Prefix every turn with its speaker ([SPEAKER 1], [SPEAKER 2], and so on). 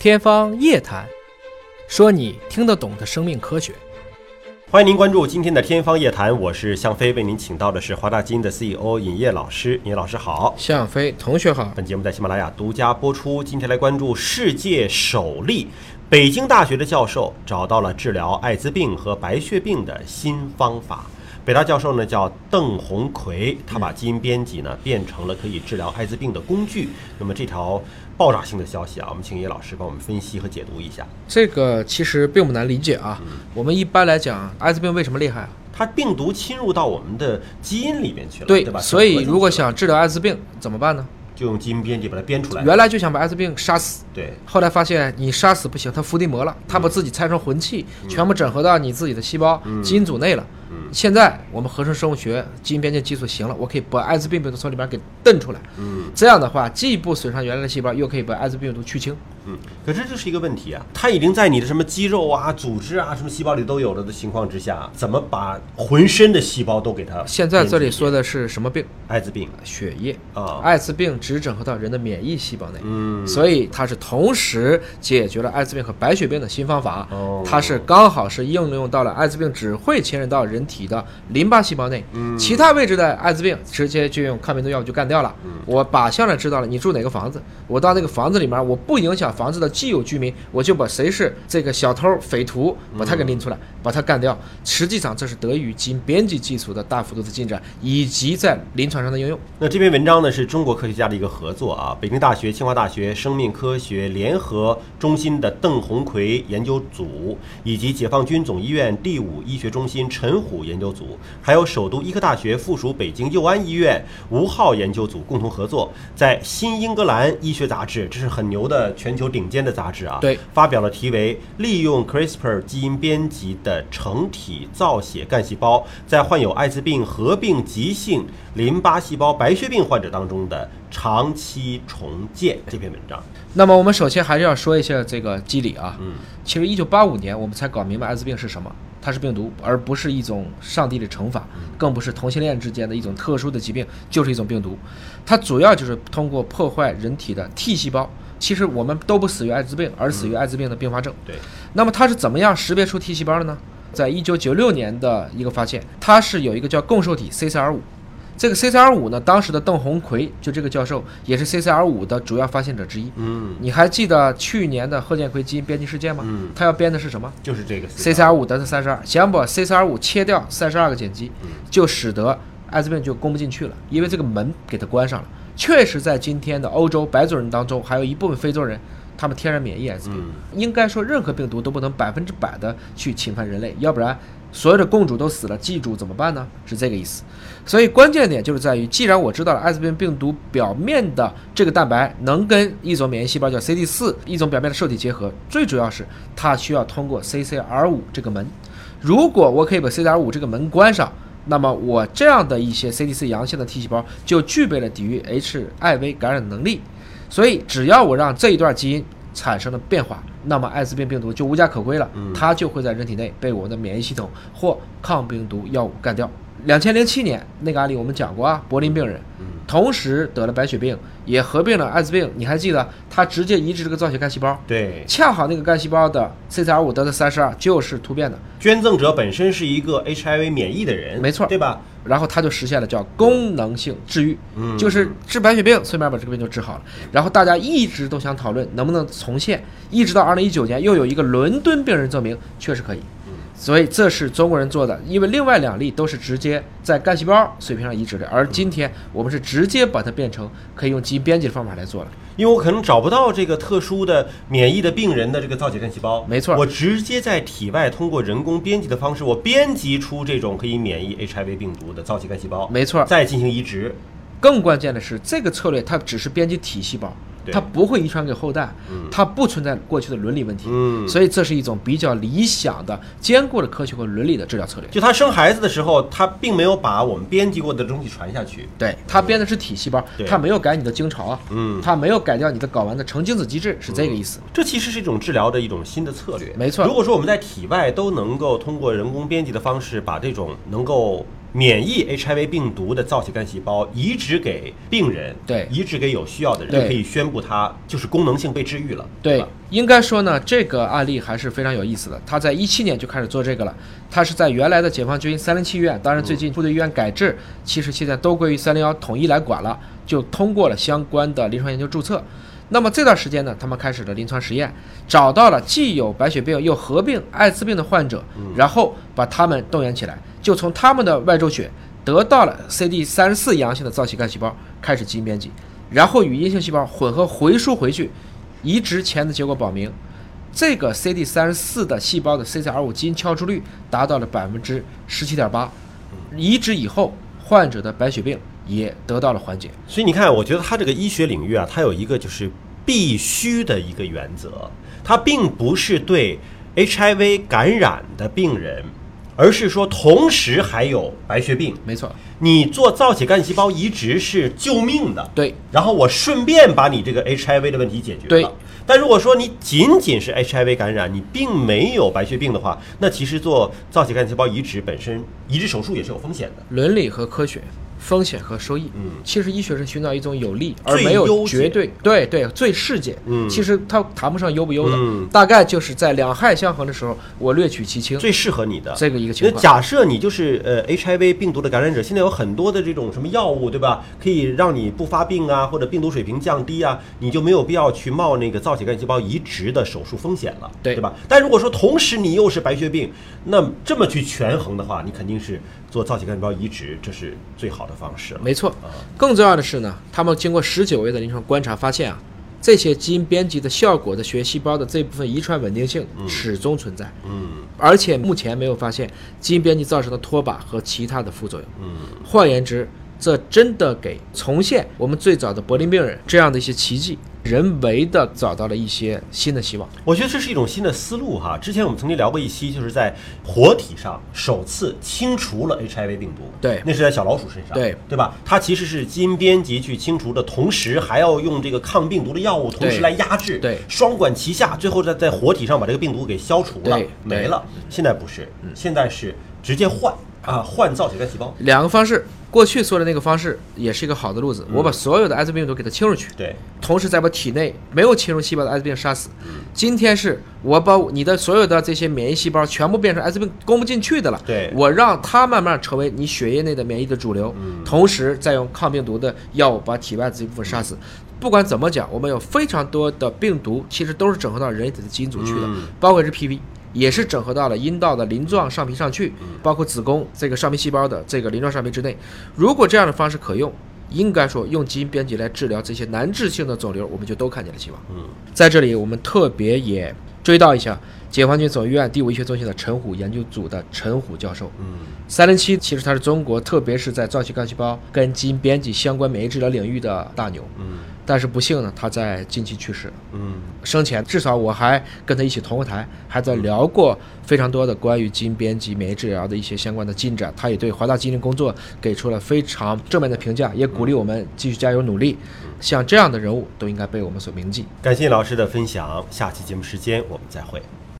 [SPEAKER 1] 天方夜谭，说你听得懂的生命科学。
[SPEAKER 2] 欢迎您关注今天的《天方夜谭》，我是向飞，为您请到的是华大基因的 CEO 尹烨老师。尹烨老师好，
[SPEAKER 1] 向飞同学好。
[SPEAKER 2] 本节目在喜马拉雅独家播出。今天来关注世界首例，北京大学的教授找到了治疗艾滋病和白血病的新方法。北大教授呢叫邓红奎，他把基因编辑呢变成了可以治疗艾滋病的工具。那么这条爆炸性的消息啊，我们请叶老师帮我们分析和解读一下。
[SPEAKER 1] 这个其实并不难理解啊。我们一般来讲，艾滋病为什么厉害啊？
[SPEAKER 2] 它病毒侵入到我们的基因里面去了，对
[SPEAKER 1] 对
[SPEAKER 2] 吧？
[SPEAKER 1] 所以如果想治疗艾滋病怎么办呢？
[SPEAKER 2] 就用基因编辑把它编出来。
[SPEAKER 1] 原来就想把艾滋病杀死，
[SPEAKER 2] 对。
[SPEAKER 1] 后来发现你杀死不行，它伏地魔了，它把自己拆成魂器，全部整合到你自己的细胞基因组内了。现在我们合成生物学基因编辑技术行了，我可以把艾滋病病毒从里边给蹬出来。嗯，这样的话既不损伤原来的细胞，又可以把艾滋病毒去清。
[SPEAKER 2] 嗯，可这就是一个问题啊，它已经在你的什么肌肉啊、组织啊、什么细胞里都有了的情况之下，怎么把浑身的细胞都给它？
[SPEAKER 1] 现在这里说的是什么病？
[SPEAKER 2] 艾滋病，
[SPEAKER 1] 血液
[SPEAKER 2] 啊。
[SPEAKER 1] 艾滋病只整合到人的免疫细胞内，嗯，所以它是同时解决了艾滋病和白血病的新方法。哦，它是刚好是应用到了艾滋病只会侵入到人体的淋巴细胞内，嗯，其他位置的艾滋病直接就用抗病毒药物就干掉了。嗯，我靶向的知道了你住哪个房子，我到那个房子里面，我不影响。房子的既有居民，我就把谁是这个小偷匪徒，把他给拎出来，把他干掉。实际上，这是得益于基因编辑技术的大幅度的进展，以及在临床上的应用。
[SPEAKER 2] 那这篇文章呢，是中国科学家的一个合作啊，北京大学、清华大学生命科学联合中心的邓红奎研究组，以及解放军总医院第五医学中心陈虎研究组，还有首都医科大学附属北京佑安医院吴浩研究组共同合作，在《新英格兰医学杂志》，这是很牛的全球。顶尖的杂志啊，
[SPEAKER 1] 对，
[SPEAKER 2] 发表了题为《利用 CRISPR 基因编辑的成体造血干细胞在患有艾滋病合并急性淋巴细胞白血病患者当中的长期重建》这篇文章。
[SPEAKER 1] 那么我们首先还是要说一下这个机理啊，嗯，其实一九八五年我们才搞明白艾滋病是什么，它是病毒，而不是一种上帝的惩罚，更不是同性恋之间的一种特殊的疾病，就是一种病毒。它主要就是通过破坏人体的 T 细胞。其实我们都不死于艾滋病，而死于艾滋病的并发症。
[SPEAKER 2] 对，
[SPEAKER 1] 那么它是怎么样识别出 T 细胞的呢？在一九九六年的一个发现，它是有一个叫共受体 CCR5，这个 CCR5 呢，当时的邓红奎就这个教授也是 CCR5 的主要发现者之一。嗯，你还记得去年的贺建奎基因编辑事件吗？嗯，他要编的是什么？
[SPEAKER 2] 就是这个
[SPEAKER 1] CCR5 德特三十二，想把 CCR5 切掉三十二个碱基，就使得艾滋病就攻不进去了，因为这个门给它关上了。确实，在今天的欧洲白种人当中，还有一部分非洲人，他们天然免疫艾滋病。应该说，任何病毒都不能百分之百的去侵犯人类，要不然所有的共主都死了，记住怎么办呢？是这个意思。所以关键点就是在于，既然我知道了艾滋病病毒表面的这个蛋白能跟一种免疫细胞叫 CD 四一种表面的受体结合，最主要是它需要通过 CCR 五这个门。如果我可以把 CCR 五这个门关上。那么我这样的一些 CDC 阳性的 T 细胞就具备了抵御 HIV 感染能力，所以只要我让这一段基因产生了变化，那么艾滋病病毒就无家可归了，它就会在人体内被我们的免疫系统或抗病毒药物干掉。两千零七年那个案例我们讲过啊，柏林病人，同时得了白血病，也合并了艾滋病。你还记得他直接移植这个造血干细胞？
[SPEAKER 2] 对，
[SPEAKER 1] 恰好那个干细胞的 CCR5 得的三十二就是突变的。
[SPEAKER 2] 捐赠者本身是一个 HIV 免疫的人，
[SPEAKER 1] 没错，
[SPEAKER 2] 对吧？
[SPEAKER 1] 然后他就实现了叫功能性治愈，就是治白血病，顺便把这个病就治好了。然后大家一直都想讨论能不能重现，一直到二零一九年，又有一个伦敦病人证明确实可以。所以这是中国人做的，因为另外两例都是直接在干细胞水平上移植的，而今天我们是直接把它变成可以用基因编辑的方法来做了。
[SPEAKER 2] 因为我可能找不到这个特殊的免疫的病人的这个造血干细胞，
[SPEAKER 1] 没错，
[SPEAKER 2] 我直接在体外通过人工编辑的方式，我编辑出这种可以免疫 HIV 病毒的造血干细胞，
[SPEAKER 1] 没错，
[SPEAKER 2] 再进行移植。
[SPEAKER 1] 更关键的是，这个策略它只是编辑体细胞。它不会遗传给后代，它不存在过去的伦理问题，所以这是一种比较理想的、兼顾了科学和伦理的治疗策略。
[SPEAKER 2] 就他生孩子的时候，他并没有把我们编辑过的东西传下去，
[SPEAKER 1] 对他编的是体细胞，他没有改你的精巢，嗯，他没有改掉你的睾丸的成精子机制，是这个意思。
[SPEAKER 2] 这其实是一种治疗的一种新的策略，
[SPEAKER 1] 没错。
[SPEAKER 2] 如果说我们在体外都能够通过人工编辑的方式把这种能够免疫 HIV 病毒的造血干细胞移植给病人，
[SPEAKER 1] 对
[SPEAKER 2] 移植给有需要的人，就可以宣布它就是功能性被治愈了，
[SPEAKER 1] 对
[SPEAKER 2] 吧？，
[SPEAKER 1] 应该说呢，这个案例还是非常有意思的。他在一七年就开始做这个了，他是在原来的解放军三零七医院，当然最近部队医院改制，其实现在都归于三零幺统一来管了，就通过了相关的临床研究注册。那么这段时间呢，他们开始了临床实验，找到了既有白血病又合并艾滋病的患者，然后把他们动员起来，就从他们的外周血得到了 CD 三十四阳性的造血干细胞，开始基因编辑，然后与阴性细胞混合回输回去，移植前的结果表明，这个 CD 三十四的细胞的 CCR 五基因敲出率达到了百分之十七点八，移植以后患者的白血病也得到了缓解。
[SPEAKER 2] 所以你看，我觉得它这个医学领域啊，它有一个就是必须的一个原则，它并不是对 HIV 感染的病人，而是说同时还有白血病，
[SPEAKER 1] 没错，
[SPEAKER 2] 你做造血干细胞移植是救命的，
[SPEAKER 1] 对，
[SPEAKER 2] 然后我顺便把你这个 HIV 的问题解决了。
[SPEAKER 1] 对。
[SPEAKER 2] 但如果说你仅仅是 HIV 感染，你并没有白血病的话，那其实做造血干细胞移植本身，移植手术也是有风险的。
[SPEAKER 1] 伦理和科学，风险和收益。
[SPEAKER 2] 嗯
[SPEAKER 1] 其实医学是寻找一种有利而
[SPEAKER 2] 最
[SPEAKER 1] 没有绝对，对对，最适解。
[SPEAKER 2] 嗯
[SPEAKER 1] 其实它谈不上优不优的，
[SPEAKER 2] 嗯
[SPEAKER 1] 大概就是在两害相衡的时候，我略取其轻，
[SPEAKER 2] 最适合你的
[SPEAKER 1] 这个一个情况
[SPEAKER 2] 那
[SPEAKER 1] 况。
[SPEAKER 2] 假设你就是呃 HIV 病毒的感染者，现在有很多的这种什么药物，对吧？可以让你不发病啊，或者病毒水平降低啊，你就没有必要去冒那个造血干细胞移植的手术风险了，
[SPEAKER 1] 对
[SPEAKER 2] 对吧？但如果说同时你又是白血病，那这么去权衡的话，你肯定是做造血干细胞移植，这是最好的方式了。
[SPEAKER 1] 没错
[SPEAKER 2] 啊，
[SPEAKER 1] 更重要的是呢，他们经过十九位的临床观察发现啊，这些基因编辑的效果的血细胞的这部分遗传稳定性始终存在，
[SPEAKER 2] 嗯
[SPEAKER 1] 而且目前没有发现基因编辑造成的脱靶和其他的副作用。
[SPEAKER 2] 嗯，
[SPEAKER 1] 换言之，这真的给重现我们最早的柏林病人这样的一些奇迹，人为的找到了一些新的希望。
[SPEAKER 2] 我觉得这是一种新的思路哈。之前我们曾经聊过一期，就是在活体上首次清除了 HIV 病毒，
[SPEAKER 1] 对
[SPEAKER 2] 那是在小老鼠身上，
[SPEAKER 1] 对
[SPEAKER 2] 对吧？它其实是基因编辑去清除的同时，还要用这个抗病毒的药物同时来压制，
[SPEAKER 1] 对
[SPEAKER 2] 双管齐下，最后在在活体上把这个病毒给消除了
[SPEAKER 1] 对，
[SPEAKER 2] 没了。现在不是，现在是直接换啊，换造血干细胞，
[SPEAKER 1] 两个方式，过去说的那个方式也是一个好的路子，我把所有的艾滋病毒给它清出去，
[SPEAKER 2] 对，
[SPEAKER 1] 同时再把体内没有侵入细胞的艾滋病杀死。今天是我把你的所有的这些免疫细胞全部变成艾滋病攻不进去的了，
[SPEAKER 2] 对。
[SPEAKER 1] 我让它慢慢成为你血液内的免疫的主流，同时再用抗病毒的药物把体外这一部分杀死。不管怎么讲，我们有非常多的病毒其实都是整合到人体的基因组去的，
[SPEAKER 2] 嗯。
[SPEAKER 1] 包括是 PV。也是整合到了阴道的鳞状上皮上去，包括子宫这个上皮细胞的这个鳞状上皮之内。如果这样的方式可用，应该说用基因编辑来治疗这些难治性的肿瘤，我们就都看见了希望。
[SPEAKER 2] 嗯，
[SPEAKER 1] 在这里，我们特别也追悼一下解放军总医院第五医学中心的陈虎研究组的陈虎教授。
[SPEAKER 2] 嗯，
[SPEAKER 1] 三零七其实他是中国，特别是在造血干细胞跟基因编辑相关免疫治疗领域的大牛。
[SPEAKER 2] 嗯，
[SPEAKER 1] 但是不幸呢，他在近期去世了。
[SPEAKER 2] 嗯，
[SPEAKER 1] 生前至少我还跟他一起同过台，还在聊过非常多的关于基因编辑、免疫治疗的一些相关的进展。他也对华大基因工作给出了非常正面的评价，也鼓励我们继续加油努力。像这样的人物都应该被我们所铭记。
[SPEAKER 2] 感谢老师的分享，下期节目时间我们再会。